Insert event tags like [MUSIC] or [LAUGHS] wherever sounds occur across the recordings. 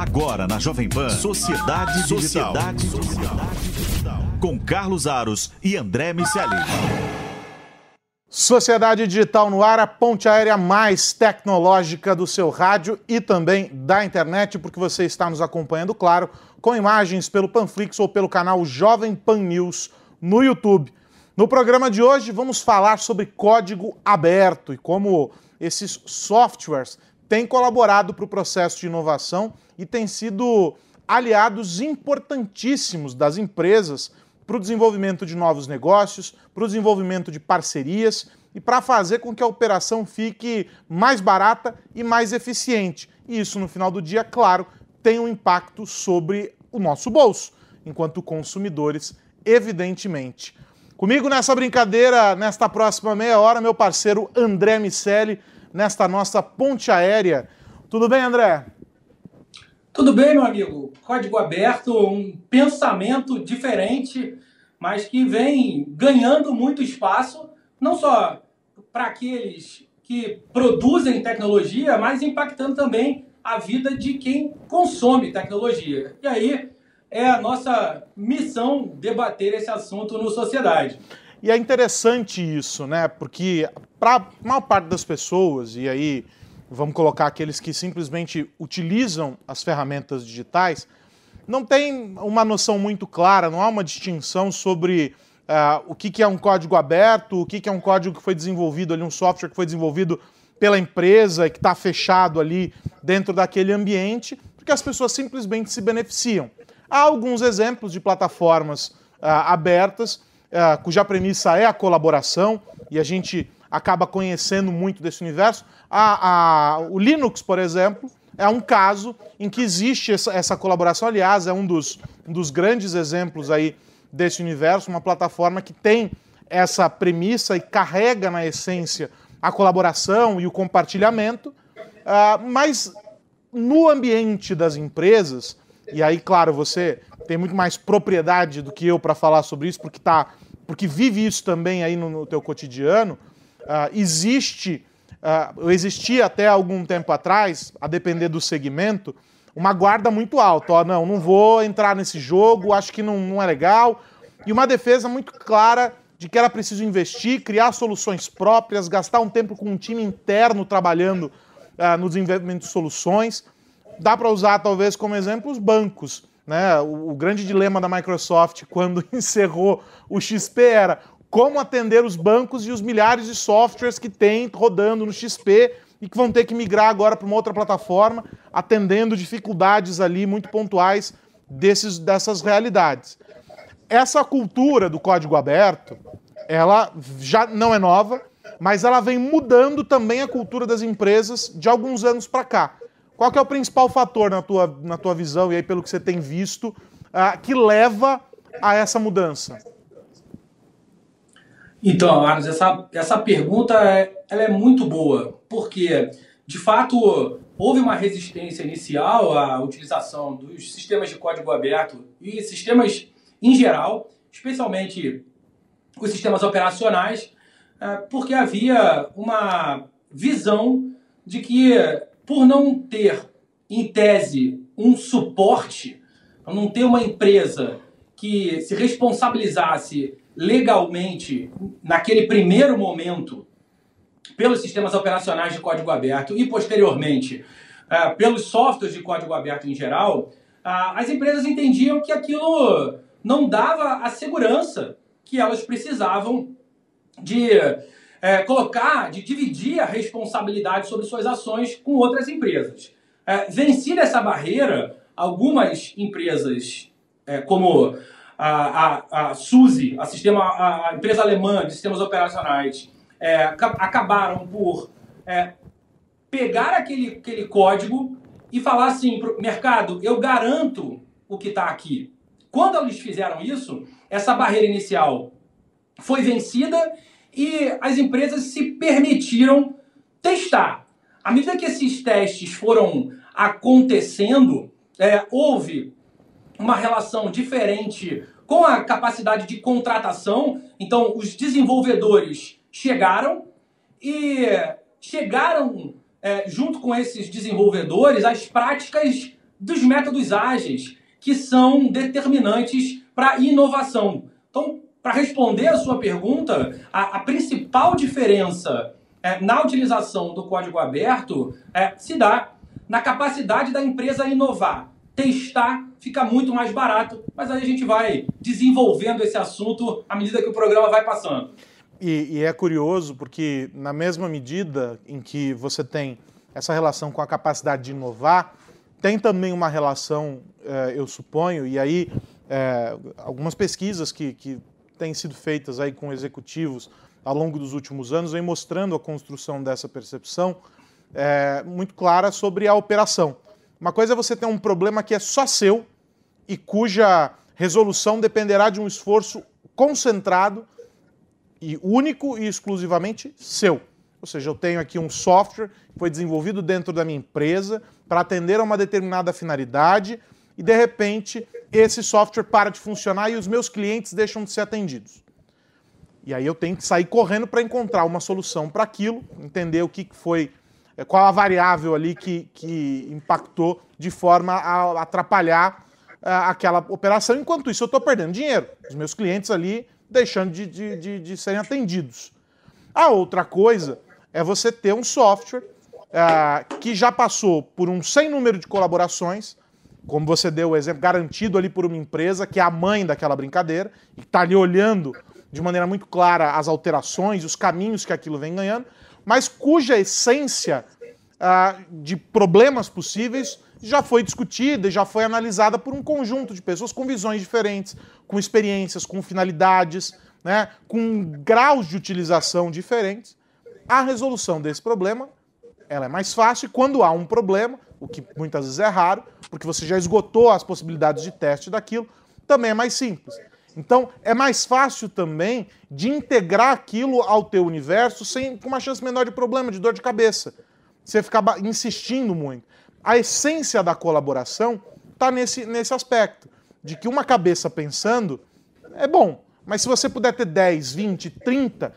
Agora na Jovem Pan, Sociedade Digital. Sociedade Digital. Com Carlos Aros e André Miceli. Sociedade Digital no ar, a ponte aérea mais tecnológica do seu rádio e também da internet, porque você está nos acompanhando, claro, com imagens pelo Panflix ou pelo canal Jovem Pan News no YouTube. No programa de hoje vamos falar sobre código aberto e como esses softwares têm colaborado para o processo de inovação e têm sido aliados importantíssimos das empresas para o desenvolvimento de novos negócios, para o desenvolvimento de parcerias e para fazer com que a operação fique mais barata e mais eficiente. E isso, no final do dia, claro, tem um impacto sobre o nosso bolso, enquanto consumidores, evidentemente. Comigo nessa brincadeira, nesta próxima meia hora, meu parceiro André Miceli, nesta nossa ponte aérea. Tudo bem, André? Tudo bem, meu amigo. Código aberto, um pensamento diferente, mas que vem ganhando muito espaço, não só para aqueles que produzem tecnologia, mas impactando também a vida de quem consome tecnologia. E aí é a nossa missão debater esse assunto no sociedade. E é interessante isso, né? Porque para a maior parte das pessoas, e aí vamos colocar aqueles que simplesmente utilizam as ferramentas digitais, não tem uma noção muito clara, não há uma distinção sobre uh, o que, que, é um código aberto, o que, que, é um código que foi desenvolvido ali, um software que foi desenvolvido pela empresa e que está fechado ali dentro daquele ambiente, porque as pessoas simplesmente se beneficiam. Há alguns exemplos de plataformas uh, abertas, cuja premissa é a colaboração, e a gente acaba conhecendo muito desse universo. A, a, o Linux, por exemplo, é um caso em que existe essa, essa colaboração. Aliás, é um dos, um dos grandes exemplos aí desse universo, uma plataforma que tem essa premissa e carrega na essência a colaboração e o compartilhamento, uh, mas no ambiente das empresas, e aí, claro, você tem muito mais propriedade do que eu para falar sobre isso, porque, tá, porque vive isso também aí no, no teu cotidiano, uh, existe, uh, existia até algum tempo atrás, a depender do segmento, uma guarda muito alta. Ó, não, não vou entrar nesse jogo, acho que não, não é legal. E uma defesa muito clara de que era preciso investir, criar soluções próprias, gastar um tempo com um time interno trabalhando uh, no desenvolvimento de soluções. Dá para usar, talvez, como exemplo, os bancos. Né? O, o, grande dilema da Microsoft [LAUGHS] quando encerrou o XP era como atender os bancos e os milhares de softwares que tem rodando no XP e que vão ter que migrar agora para uma outra plataforma, atendendo dificuldades ali muito pontuais desses, dessas realidades. Essa cultura do código aberto, ela já não é nova, mas ela vem mudando também a cultura das empresas de alguns anos para cá. Qual é o principal fator na tua, na tua visão e aí pelo que você tem visto uh, que leva a essa mudança? Então, Arnos, essa, essa pergunta é, ela é muito boa, porque, de fato, houve uma resistência inicial à utilização dos sistemas de código aberto e sistemas em geral, especialmente os sistemas operacionais, é, porque havia uma visão de que, por não ter, em tese, um suporte, não ter uma empresa que se responsabilizasse legalmente, naquele primeiro momento, pelos sistemas operacionais de código aberto e, posteriormente, uh, pelos softwares de código aberto em geral, uh, as empresas entendiam que aquilo não dava a segurança que elas precisavam de uh, colocar, de dividir a responsabilidade sobre suas ações com outras empresas. vencida essa barreira, algumas empresas, como a, a, a SUSE, a, sistema, a, empresa alemã de sistemas operacionais, é, acabaram por é, pegar aquele, aquele código e falar assim para o mercado, eu garanto o que está aqui. Quando eles fizeram isso, essa barreira inicial foi vencida e as empresas se permitiram testar. À medida que esses testes foram acontecendo, é, houve uma relação diferente com a capacidade de contratação. Então, os desenvolvedores chegaram e chegaram, é, junto com esses desenvolvedores, as práticas dos métodos ágeis que são determinantes para a inovação. Então, para responder a sua pergunta, a, a principal diferença é, na utilização do código aberto é, se dá na capacidade da empresa inovar. Testar fica muito mais barato, mas aí a gente vai desenvolvendo esse assunto à medida que o programa vai passando. E, e é curioso porque, na mesma medida em que você tem essa relação com a capacidade de inovar, tem também uma relação, eh, eu suponho, e aí eh, algumas pesquisas que, que têm sido feitas aí com executivos ao longo dos últimos anos vem mostrando a construção dessa percepção é, muito clara sobre a operação. Uma coisa é você ter um problema que é só seu e cuja resolução dependerá de um esforço concentrado e único e exclusivamente seu. Ou seja, eu tenho aqui um software que foi desenvolvido dentro da minha empresa para atender a uma determinada finalidade e de repente esse software para de funcionar e os meus clientes deixam de ser atendidos. E aí eu tenho que sair correndo para encontrar uma solução para aquilo, entender o que foi, eh, qual a variável ali que, que impactou de forma a atrapalhar uh, aquela operação. Enquanto isso, eu estou perdendo dinheiro. Os meus clientes ali deixando de, de, de, de, serem atendidos. A outra coisa é você ter um software uh, que já passou por um sem número de colaborações, como você deu o exemplo, garantido ali por uma empresa que é a mãe daquela brincadeira, e está ali olhando de maneira muito clara as alterações, os caminhos que aquilo vem ganhando, mas cuja essência uh, de problemas possíveis já foi discutida e já foi analisada por um conjunto de pessoas com visões diferentes, com experiências, com finalidades, né, com graus de utilização diferentes. A resolução desse problema ela é mais fácil quando há um problema, o que muitas vezes é raro, porque você já esgotou as possibilidades de teste daquilo, também é mais simples. Então, é mais fácil também de integrar aquilo ao teu universo sem com uma chance menor de problema, de dor de cabeça. Você ficar insistindo muito. A essência da colaboração está nesse, nesse aspecto, de que uma cabeça pensando é bom, mas se você puder ter 10, 20, 30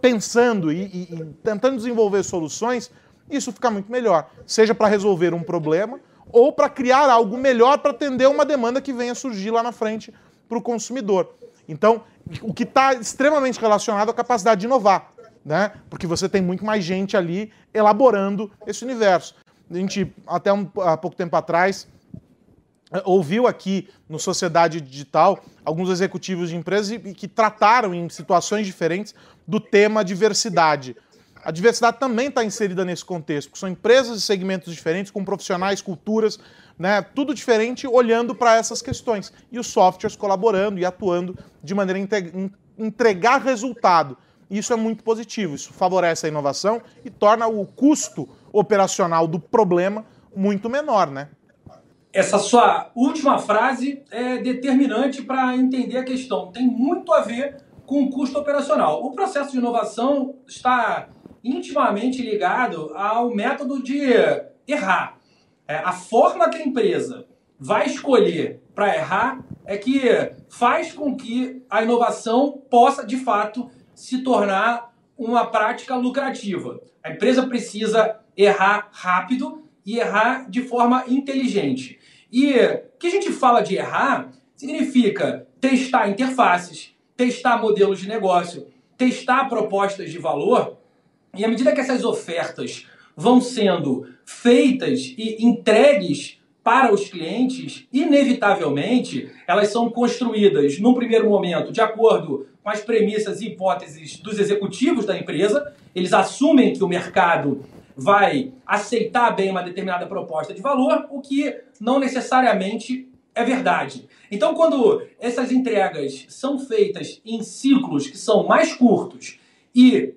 pensando e, e, e tentando desenvolver soluções, isso fica muito melhor. Seja para resolver um problema ou para criar algo melhor para atender uma demanda que venha surgir lá na frente para o consumidor. Então, o que está extremamente relacionado à capacidade de inovar, né? Porque você tem muito mais gente ali elaborando esse universo. A gente, até um, há pouco tempo atrás, eh, ouviu aqui no Sociedade Digital alguns executivos de empresas que trataram em situações diferentes do tema diversidade. A diversidade também está inserida nesse contexto, porque são empresas e segmentos diferentes, com profissionais, culturas, né, tudo diferente, olhando para essas questões. E os softwares colaborando e atuando de maneira a entregar resultado. Isso é muito positivo, isso favorece a inovação e torna o custo operacional do problema muito menor, né? Essa sua última frase é determinante para entender a questão. Tem muito a ver com o custo operacional. O processo de inovação está intimamente ligado ao método de errar. É, a forma que a empresa vai escolher para errar é que faz com que a inovação possa, de fato, se tornar uma prática lucrativa. A empresa precisa errar rápido e errar de forma inteligente. E que a gente fala de errar significa testar interfaces, testar modelos de negócio, testar propostas de valor e à medida que essas ofertas vão sendo feitas e entregues para os clientes, inevitavelmente, elas são construídas, num primeiro momento, de acordo com as premissas e hipóteses dos executivos da empresa. Eles assumem que o mercado vai aceitar bem uma determinada proposta de valor, o que não necessariamente é verdade. Então, quando essas entregas são feitas em ciclos que são mais curtos e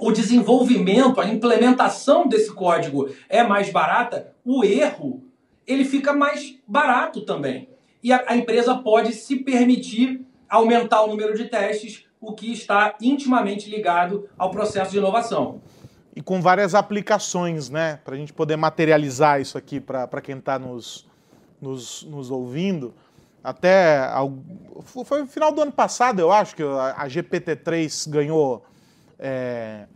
o desenvolvimento, a implementação desse código é mais barata, o erro ele fica mais barato também. E a, a empresa pode se permitir aumentar o número de testes, o que está intimamente ligado ao processo de inovação. E com várias aplicações, né? Para a gente poder materializar isso aqui para quem está nos, nos, nos ouvindo. Até. Foi no final do ano passado, eu acho, que a GPT-3 ganhou é,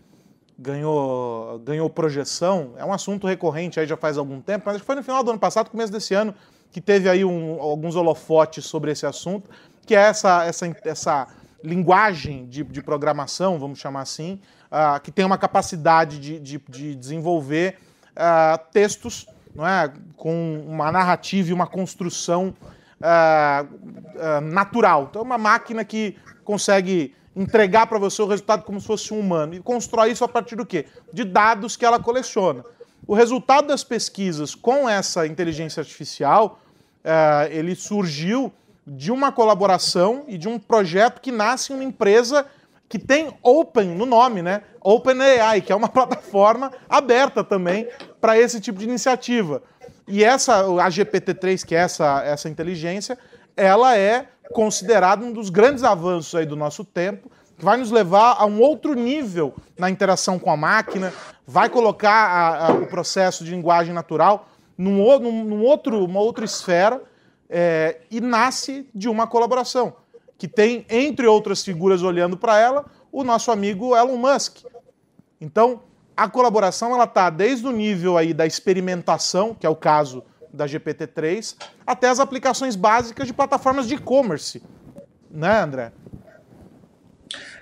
ganhou, ganhou projeção. É um assunto recorrente aí já faz algum tempo, mas foi no final do ano passado, começo desse ano, que teve aí um, alguns holofotes sobre esse assunto, que é essa, essa, essa linguagem de, de programação, vamos chamar assim, uh, que tem uma capacidade de, de, de desenvolver uh, textos não é, com uma narrativa e uma construção uh, natural. Então, é uma máquina que consegue entregar para você o resultado como se fosse um humano. E constrói isso a partir do quê? De dados que ela coleciona. O resultado das pesquisas com essa inteligência artificial, uh, ele surgiu de uma colaboração e de um projeto que nasce em uma empresa que tem Open no nome, né? OpenAI, que é uma [LAUGHS] plataforma aberta também para esse tipo de iniciativa. E essa, a GPT-3, que é essa, essa inteligência, ela é considerado um dos grandes avanços aí do nosso tempo, que vai nos levar a um outro nível na interação com a máquina, vai colocar a, a, o processo de linguagem natural num, num, num outro, uma outra esfera é, e nasce de uma colaboração, que tem, entre outras figuras olhando para ela, o nosso amigo Elon Musk. Então, a colaboração ela está desde o nível aí da experimentação, que é o caso da GPT-3 até as aplicações básicas de plataformas de e-commerce. Né, André?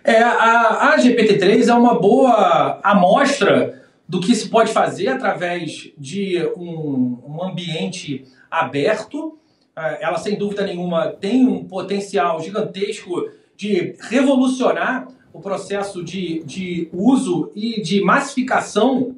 É, a, a GPT-3 é uma boa amostra do que se pode fazer através de um, um ambiente aberto. É, ela, sem dúvida nenhuma, tem um potencial gigantesco de revolucionar o processo de, de uso e de massificação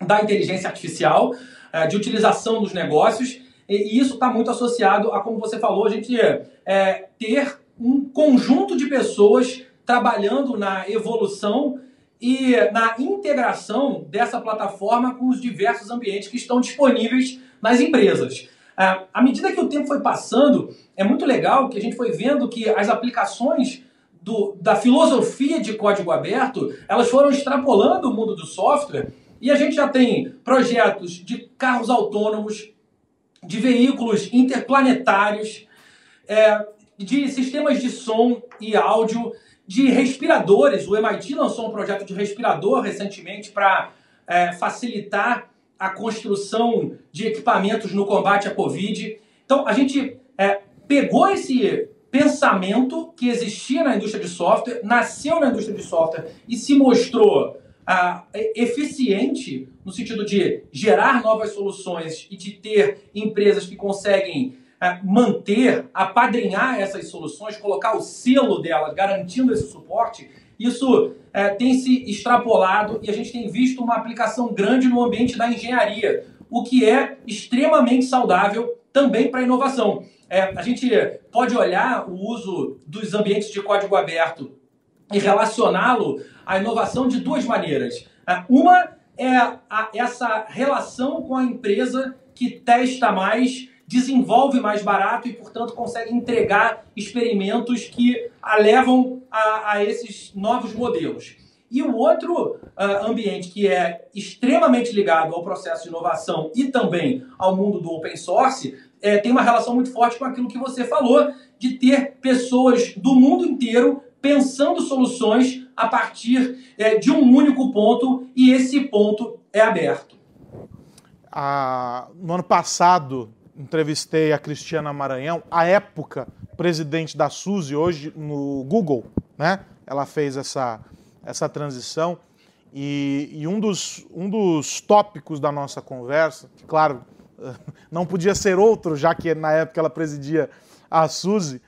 da inteligência artificial. É, de utilização nos negócios, e isso está muito associado a, como você falou, a gente é, ter um conjunto de pessoas trabalhando na evolução e na integração dessa plataforma com os diversos ambientes que estão disponíveis nas empresas. É, à medida que o tempo foi passando, é muito legal que a gente foi vendo que as aplicações do, da filosofia de código aberto elas foram extrapolando o mundo do software e a gente já tem projetos de carros autônomos, de veículos interplanetários, é, de sistemas de som e áudio, de respiradores. O MIT lançou um projeto de respirador recentemente para é, facilitar a construção de equipamentos no combate à Covid. Então, a gente é, pegou esse pensamento que existia na indústria de software, nasceu na indústria de software e se mostrou ah, eficiente no sentido de gerar novas soluções e de ter empresas que conseguem ah, manter, apadrinhar essas soluções, colocar o selo delas, garantindo esse suporte, isso eh, tem se extrapolado e a gente tem visto uma aplicação grande no ambiente da engenharia, o que é extremamente saudável também para a inovação. É, a gente pode olhar o uso dos ambientes de código aberto e relacioná-lo à inovação de duas maneiras. É, uma é a, essa relação com a empresa que testa mais, desenvolve mais barato e, portanto, consegue entregar experimentos que a levam a, a esses novos modelos. E o outro uh, ambiente que é extremamente ligado ao processo de inovação e também ao mundo do open source é, tem uma relação muito forte com aquilo que você falou, de ter pessoas do mundo inteiro pensando soluções a partir é, de um único ponto e esse ponto é aberto. Ah, no ano passado, entrevistei a Cristiana Maranhão, à época presidente da SUSE, hoje no Google, né? Ela fez essa, essa transição. E, e, um, dos, um dos tópicos da nossa conversa, que, claro, [LAUGHS] não podia ser outro, já que na época ela presidia a SUSE,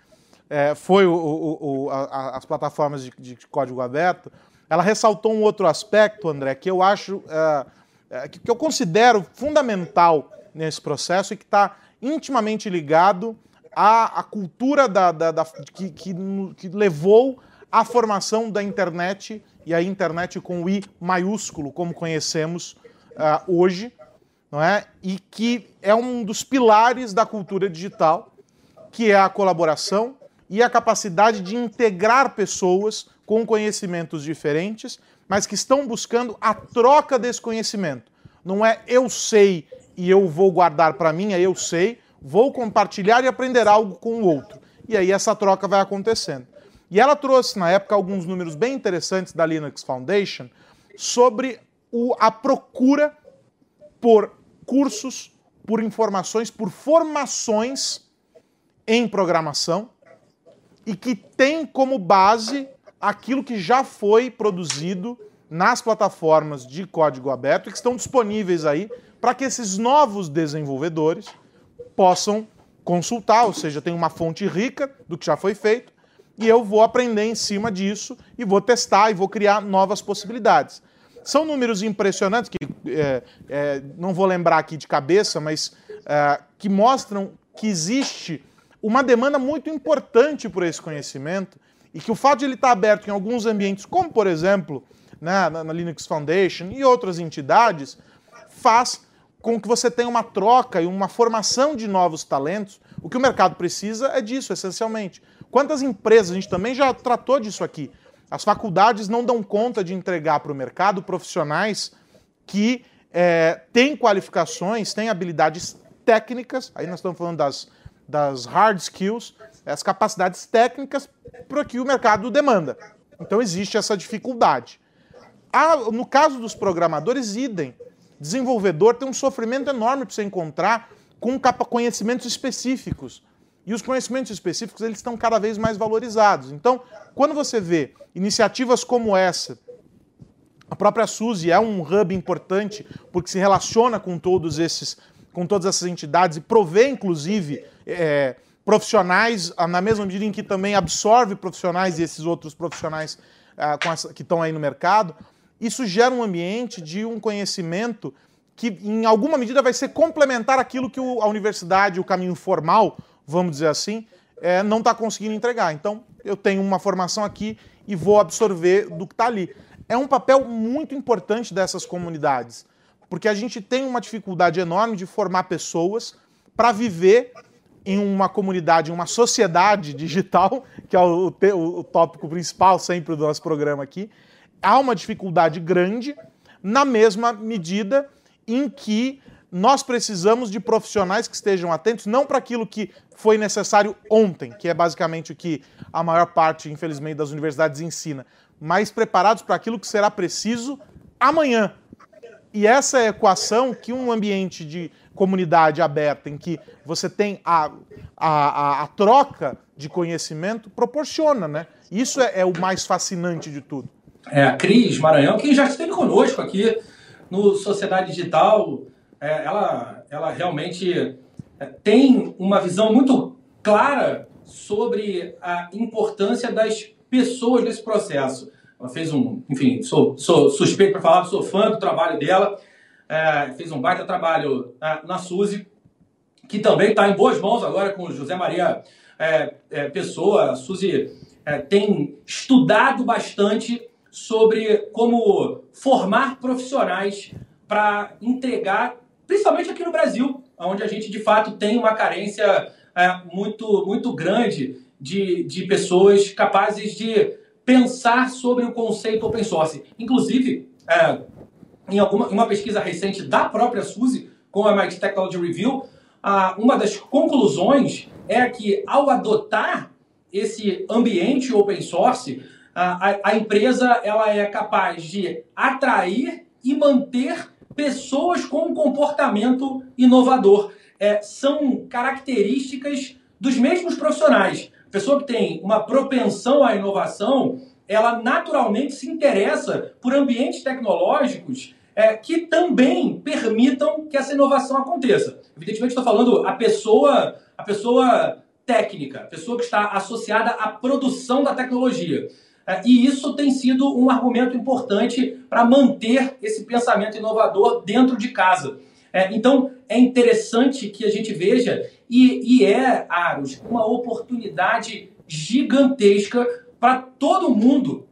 é, foi o, o, o, a, as plataformas de, de, código aberto, ela ressaltou um outro aspecto, André, que eu acho, é, é, que, que, eu considero fundamental nesse processo e que está intimamente ligado à, à cultura da, da, da que, que, que, levou à formação da internet e a internet com o I maiúsculo, como conhecemos uh, hoje, não é? E que é um dos pilares da cultura digital, que é a colaboração, e a capacidade de integrar pessoas com conhecimentos diferentes, mas que estão buscando a troca desse conhecimento. Não é eu sei e eu vou guardar para mim, é eu sei, vou compartilhar e aprender algo com o outro. E aí essa troca vai acontecendo. E ela trouxe na época alguns números bem interessantes da Linux Foundation, sobre o, a procura por cursos, por informações, por formações em programação e que tem como base aquilo que já foi produzido nas plataformas de código aberto e que estão disponíveis aí para que esses novos desenvolvedores possam consultar, ou seja, tem uma fonte rica do que já foi feito e eu vou aprender em cima disso e vou testar e vou criar novas possibilidades. São números impressionantes que é, é, não vou lembrar aqui de cabeça, mas é, que mostram que existe uma demanda muito importante por esse conhecimento e que o fato de ele estar aberto em alguns ambientes, como por exemplo né, na, Linux Foundation e outras entidades, faz com que você tenha uma troca e uma formação de novos talentos. O que o mercado precisa é disso, essencialmente. Quantas empresas, a gente também já tratou disso aqui, as faculdades não dão conta de entregar para o mercado profissionais que é, têm qualificações, têm habilidades técnicas, aí nós estamos falando das, das hard skills, as capacidades técnicas para que o mercado demanda. Então existe essa dificuldade. No caso dos programadores, idem. Desenvolvedor tem um sofrimento enorme para você encontrar com conhecimentos específicos. E os conhecimentos específicos eles estão cada vez mais valorizados. Então, quando você vê iniciativas como essa, a própria Suzy é um hub importante porque se relaciona com todos esses, com todas essas entidades e provê, inclusive, é, profissionais na mesma medida em que também absorve profissionais e esses outros profissionais é, essa, que estão aí no mercado. Isso gera um ambiente de um conhecimento que, em alguma medida, vai ser complementar aquilo que a universidade, o caminho formal, vamos dizer assim, é, não está conseguindo entregar. Então, eu tenho uma formação aqui e vou absorver do que está ali. É um papel muito importante dessas comunidades, porque a gente tem uma dificuldade enorme de formar pessoas para viver em uma comunidade, em uma sociedade digital, que é o, o, o tópico principal sempre do nosso programa aqui. Há uma dificuldade grande, na mesma medida em que nós precisamos de profissionais que estejam atentos, não para aquilo que foi necessário ontem, que é basicamente o que a maior parte, infelizmente, das universidades ensina, mas preparados para aquilo que será preciso amanhã. E essa é equação que um ambiente de comunidade aberta, em que você tem a, a, a, a troca de conhecimento, proporciona, né? Isso é, é, o mais fascinante de tudo. É, a Cris Maranhão, que já esteve conosco aqui no Sociedade Digital, é, ela, ela realmente é, tem uma visão muito clara sobre a importância das pessoas nesse processo. Ela fez um, enfim, sou, sou suspeito para falar, sou fã do trabalho dela, é, fez um baita trabalho é, na Suzy, que também está em boas mãos agora com José Maria é, é Pessoa. A Suzy tem estudado bastante sobre como formar profissionais para entregar principalmente aqui no Brasil, onde a gente de fato tem uma carência é, muito, muito grande de, de pessoas capazes de pensar sobre o conceito open source. Inclusive, é, em alguma, uma pesquisa recente da própria Suzy, com a MIT Technology Review, uma das conclusões é que ao adotar esse ambiente open source, a, a, a empresa ela é capaz de atrair e manter pessoas com um comportamento inovador. É, são características dos mesmos profissionais. Pessoa que tem uma propensão à inovação, ela naturalmente se interessa por ambientes tecnológicos é, que também permitam que essa inovação aconteça. Evidentemente, estou falando a pessoa, a pessoa técnica, a pessoa que está associada à produção da tecnologia. É, e isso tem sido um argumento importante para manter esse pensamento inovador dentro de casa. É, então, é interessante que a gente veja, e, e é, Aros, uma oportunidade gigantesca para todo mundo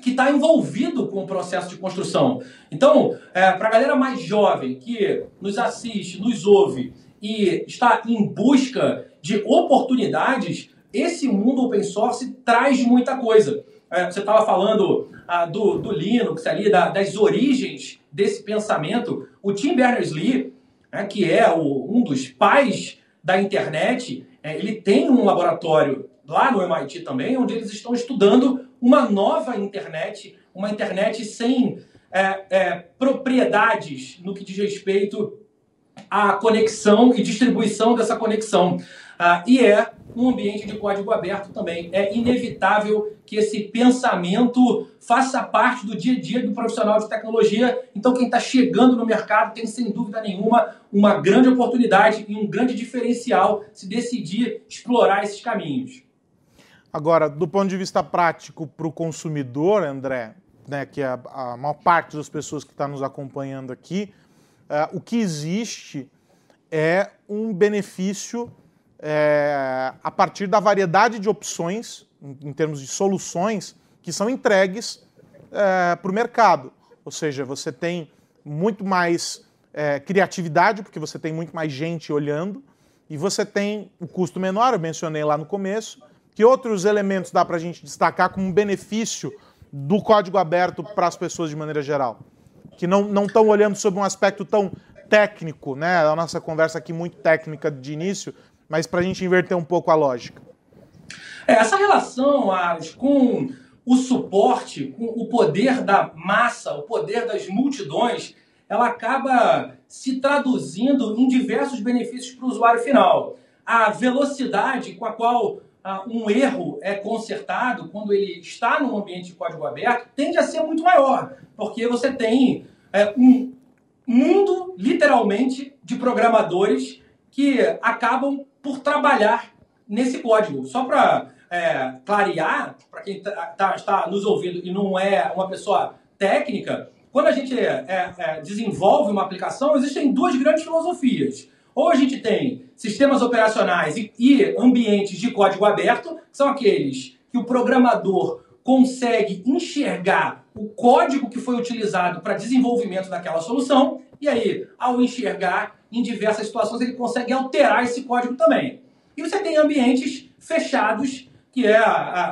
que está envolvido com o processo de construção. Então, é, para a galera mais jovem que nos assiste, nos ouve e está em busca de oportunidades, esse mundo open source traz muita coisa. É, você estava falando ah, do, do Linux ali, da, das origens desse pensamento. O Tim Berners-Lee, é, que é o, um dos pais da internet, é, ele tem um laboratório lá no MIT também, onde eles estão estudando uma nova internet, uma internet sem é, é, propriedades no que diz respeito à conexão e distribuição dessa conexão. Ah, e é um ambiente de código aberto também. É inevitável que esse pensamento faça parte do dia a dia do profissional de tecnologia. Então, quem está chegando no mercado tem, sem dúvida nenhuma, uma grande oportunidade e um grande diferencial se decidir explorar esses caminhos. Agora, do ponto de vista prático para o consumidor, André, né, que é a, maior parte das pessoas que está nos acompanhando aqui, uh, o que existe é um benefício é, a partir da variedade de opções, em, em termos de soluções, que são entregues é, para o mercado. Ou seja, você tem muito mais é, criatividade, porque você tem muito mais gente olhando, e você tem o custo menor, eu mencionei lá no começo. Que outros elementos dá para a gente destacar como benefício do código aberto para as pessoas de maneira geral? Que não estão olhando sobre um aspecto tão técnico, né? A nossa conversa aqui muito técnica de início, mas para a gente inverter um pouco a lógica. É, essa relação, com o suporte, com o poder da massa, o poder das multidões, ela acaba se traduzindo em diversos benefícios para o usuário final. A velocidade com a qual ah, um erro é consertado quando ele está num ambiente de código aberto tende a ser muito maior, porque você tem é, um mundo, literalmente, de programadores que acabam por trabalhar nesse código. Só para é, clarear, para quem tá, tá, está nos ouvindo e não é uma pessoa técnica, quando a gente é, é, desenvolve uma aplicação, existem duas grandes filosofias. Ou a gente tem sistemas operacionais e, e ambientes de código aberto, que são aqueles que o programador consegue enxergar o código que foi utilizado para desenvolvimento daquela solução, e aí, ao enxergar em diversas situações, ele consegue alterar esse código também. E você tem ambientes fechados, que é,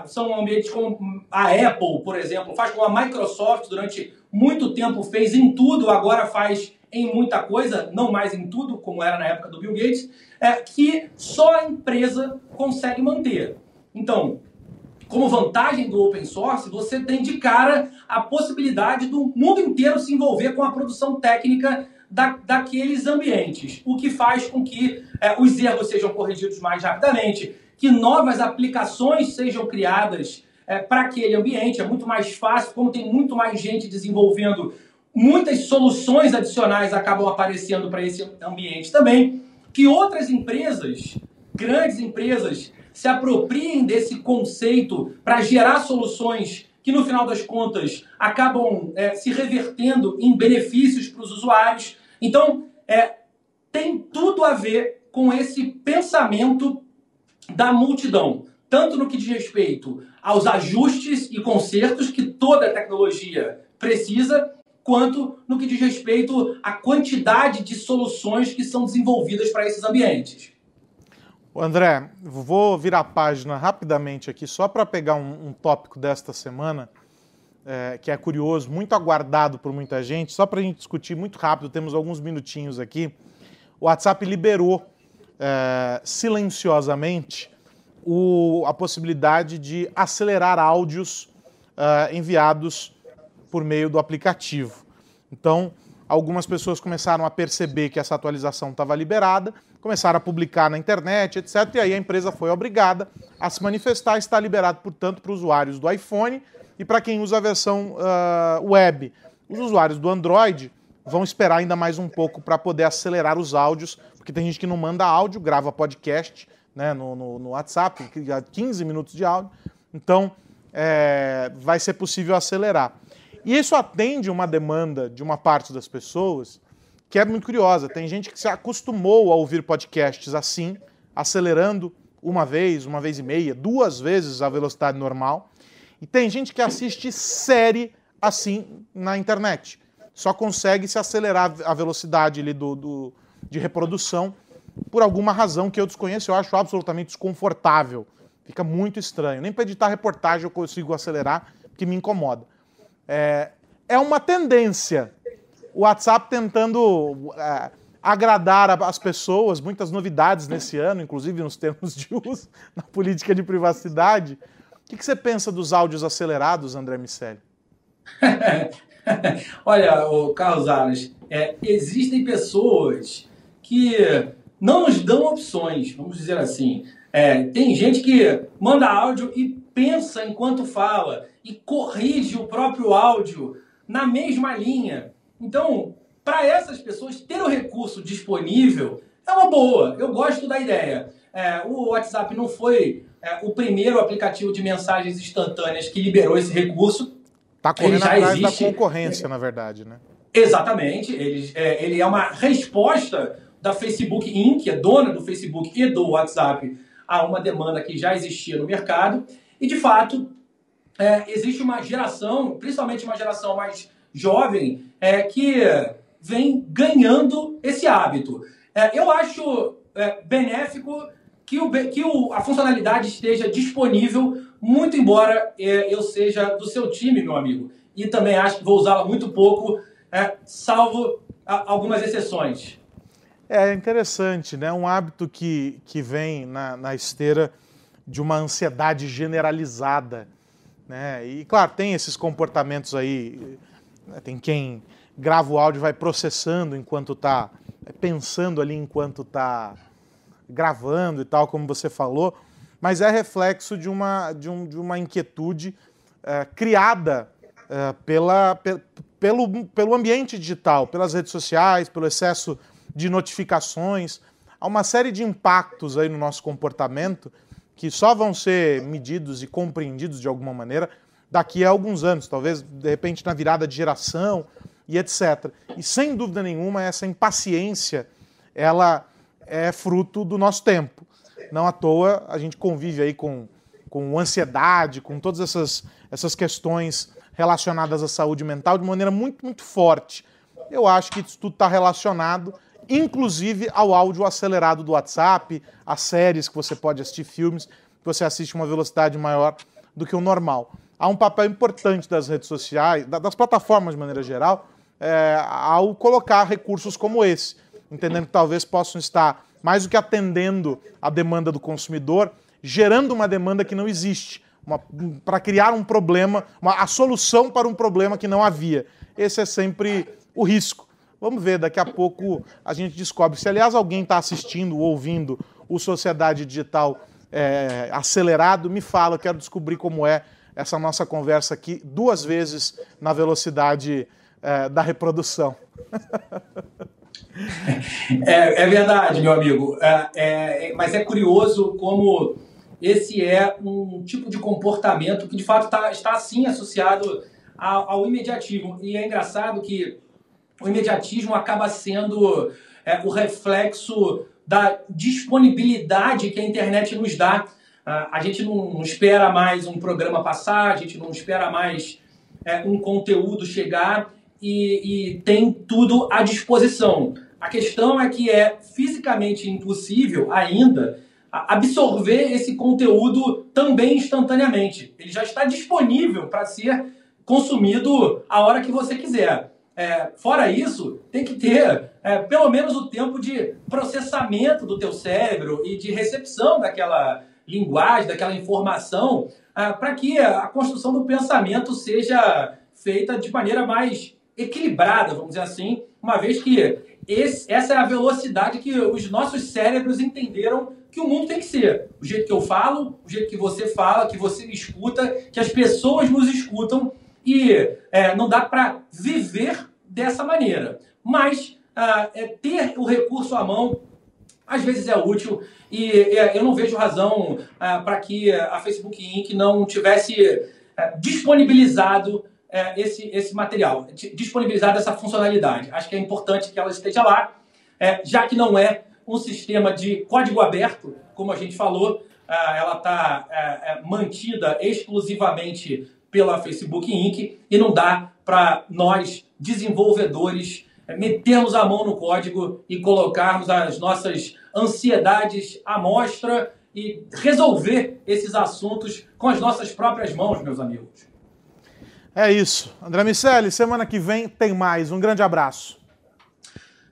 são ambientes como a Apple, por exemplo, faz como a Microsoft durante muito tempo fez em tudo, agora faz em muita coisa, não mais em tudo, como era na época do Bill Gates, é, que só a empresa consegue manter. Então, como vantagem do open source, você tem de cara a possibilidade do mundo inteiro se envolver com a produção técnica da, daqueles ambientes, o que faz com que é, os erros sejam corrigidos mais rapidamente, que novas aplicações sejam criadas é, para aquele ambiente. É muito mais fácil, como tem muito mais gente desenvolvendo, muitas soluções adicionais acabam aparecendo para esse ambiente também. Que outras empresas, grandes empresas, se apropriem desse conceito para gerar soluções que no final das contas acabam é, se revertendo em benefícios para os usuários. Então, é, tem tudo a ver com esse pensamento da multidão, tanto no que diz respeito aos ajustes e consertos que toda tecnologia precisa, quanto no que diz respeito à quantidade de soluções que são desenvolvidas para esses ambientes. André, vou virar a página rapidamente aqui, só para pegar um, um, tópico desta semana, é, que é curioso, muito aguardado por muita gente, só para a gente discutir muito rápido, temos alguns minutinhos aqui. O WhatsApp liberou é, silenciosamente o, a possibilidade de acelerar áudios é, enviados por meio do aplicativo. Então, algumas pessoas começaram a perceber que essa atualização estava liberada, começaram a publicar na internet, etc. E aí a empresa foi obrigada a se manifestar. Está liberado, portanto, para usuários do iPhone e para quem usa a versão uh, web. Os usuários do Android vão esperar ainda mais um pouco para poder acelerar os áudios, porque tem gente que não manda áudio, grava podcast né, no, no, no WhatsApp, 15 minutos de áudio. Então, é, vai ser possível acelerar. E isso atende uma demanda de uma parte das pessoas que é muito curiosa. Tem gente que se acostumou a ouvir podcasts assim, acelerando uma vez, uma vez e meia, duas vezes a velocidade normal. E tem gente que assiste série assim na internet. Só consegue se acelerar a velocidade ali do, do, de reprodução por alguma razão que eu desconheço, eu acho absolutamente desconfortável. Fica muito estranho. Nem para editar reportagem eu consigo acelerar, porque me incomoda. É, é uma tendência. O WhatsApp tentando é, agradar as pessoas, muitas novidades nesse ano, inclusive nos termos de uso, [LAUGHS] na política de privacidade. O que, que você pensa dos áudios acelerados, André Miceli? [LAUGHS] Olha, o Carlos Aras, é, existem pessoas que não nos dão opções, vamos dizer assim. É, tem gente que manda áudio e pensa enquanto fala e corrige o próprio áudio na mesma linha. Então, para essas pessoas, ter o recurso disponível é uma boa. Eu gosto da ideia. É, o WhatsApp não foi é, o primeiro aplicativo de mensagens instantâneas que liberou esse recurso. Está correndo atrás existe. da concorrência, na verdade, né? Exatamente. Ele é, ele é uma resposta da Facebook Inc., que é dona do Facebook e do WhatsApp, a uma demanda que já existia no mercado. E, de fato, é, existe uma geração, principalmente uma geração mais jovem, é, que vem ganhando esse hábito. É, eu acho é, benéfico que, o, que o, a funcionalidade esteja disponível, muito embora é, eu seja do seu time, meu amigo. E também acho que vou usá-la muito pouco, é, salvo a, algumas exceções. É interessante, né? Um hábito que, que vem na, na esteira de uma ansiedade generalizada. Né? E, claro, tem esses comportamentos aí. Né? Tem quem grava o áudio e vai processando enquanto está pensando ali enquanto está gravando e tal, como você falou, mas é reflexo de uma, de um, de uma inquietude é, criada é, pela, pe, pelo, pelo ambiente digital, pelas redes sociais, pelo excesso de notificações. Há uma série de impactos aí no nosso comportamento que só vão ser medidos e compreendidos de alguma maneira daqui a alguns anos, talvez de repente na virada de geração e etc. E sem dúvida nenhuma essa impaciência ela é fruto do nosso tempo. Não à toa a gente convive aí com, com ansiedade, com todas essas, essas questões relacionadas à saúde mental de maneira muito, muito forte. Eu acho que isso tudo está relacionado inclusive ao áudio acelerado do WhatsApp, as séries que você pode assistir, filmes, que você assiste uma velocidade maior do que o normal. Há um papel importante das redes sociais, das plataformas de maneira geral, é, ao colocar recursos como esse, entendendo que talvez possam estar mais do que atendendo a demanda do consumidor, gerando uma demanda que não existe, para criar um problema, uma, a solução para um problema que não havia. Esse é sempre o risco. Vamos ver, daqui a pouco a gente descobre. Se, aliás, alguém está assistindo ou ouvindo o Sociedade Digital é, acelerado, me fala, eu quero descobrir como é essa nossa conversa aqui, duas vezes na velocidade é, da reprodução. [LAUGHS] É, é, verdade, meu amigo. É, é, mas é curioso como esse é um tipo de comportamento que, de fato, tá, está, assim associado ao, ao imediatismo. E é engraçado que o imediatismo acaba sendo é, o reflexo da disponibilidade que a internet nos dá. A gente não, não, espera mais um programa passar, a gente não espera mais é, um conteúdo chegar e, e tem tudo à disposição. A questão é que é fisicamente impossível ainda absorver esse conteúdo também instantaneamente. Ele já está disponível para ser consumido a hora que você quiser. É, fora isso, tem que ter é, pelo menos o tempo de processamento do teu cérebro e de recepção daquela linguagem, daquela informação, é, para que a construção do pensamento seja feita de maneira mais equilibrada, vamos dizer assim, uma vez que esse, essa é a velocidade que os nossos cérebros entenderam que o mundo tem que ser. O jeito que eu falo, o jeito que você fala, que você me escuta, que as pessoas nos escutam e é, não dá para viver dessa maneira. Mas ah, é, ter o recurso à mão às vezes é útil e eu não vejo razão ah, para que a Facebook Inc. não tivesse é, disponibilizado é, esse, esse material, disponibilizado essa funcionalidade. Acho que é importante que ela esteja lá, é, já que não é um sistema de código aberto, como a gente falou, ah, ela está mantida exclusivamente pela Facebook Inc. e não dá para nós, desenvolvedores, metermos a mão no código e colocarmos as nossas ansiedades à mostra e resolver esses assuntos com as nossas próprias mãos, meus amigos. É isso. André Miceli, semana que vem tem mais. Um grande abraço.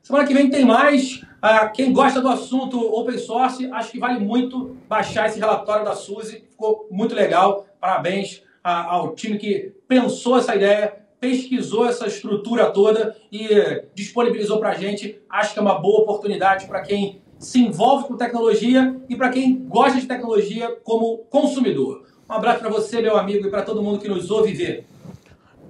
Semana que vem tem mais. Ah, quem gosta do assunto open source, acho que vale muito baixar esse relatório da Suzy. Ficou muito legal. Parabéns ao time que pensou essa ideia, pesquisou essa estrutura toda e disponibilizou para a gente. Acho que é uma boa oportunidade para quem se envolve com tecnologia e para quem gosta de tecnologia como consumidor. Um abraço para você, meu amigo, e para todo mundo que nos ouve ver.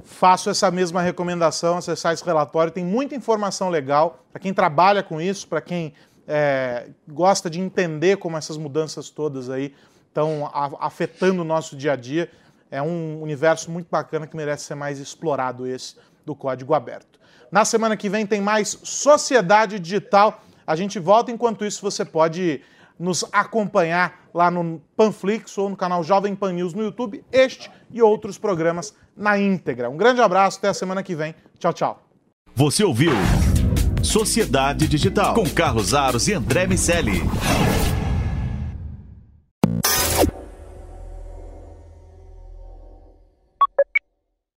Faço essa mesma recomendação, acessar esse relatório. Tem muita informação legal para quem trabalha com isso, para quem é, gosta de entender como essas mudanças todas aí estão afetando o nosso dia a dia. É um universo muito bacana que merece ser mais explorado esse do código aberto. Na semana que vem tem mais Sociedade Digital. A gente volta, enquanto isso você pode nos acompanhar lá no Panflix ou no canal Jovem Pan News no YouTube, este e outros programas na íntegra. Um grande abraço, até a semana que vem. Tchau, tchau. Você ouviu Sociedade Digital com Carlos Aros e André Miceli.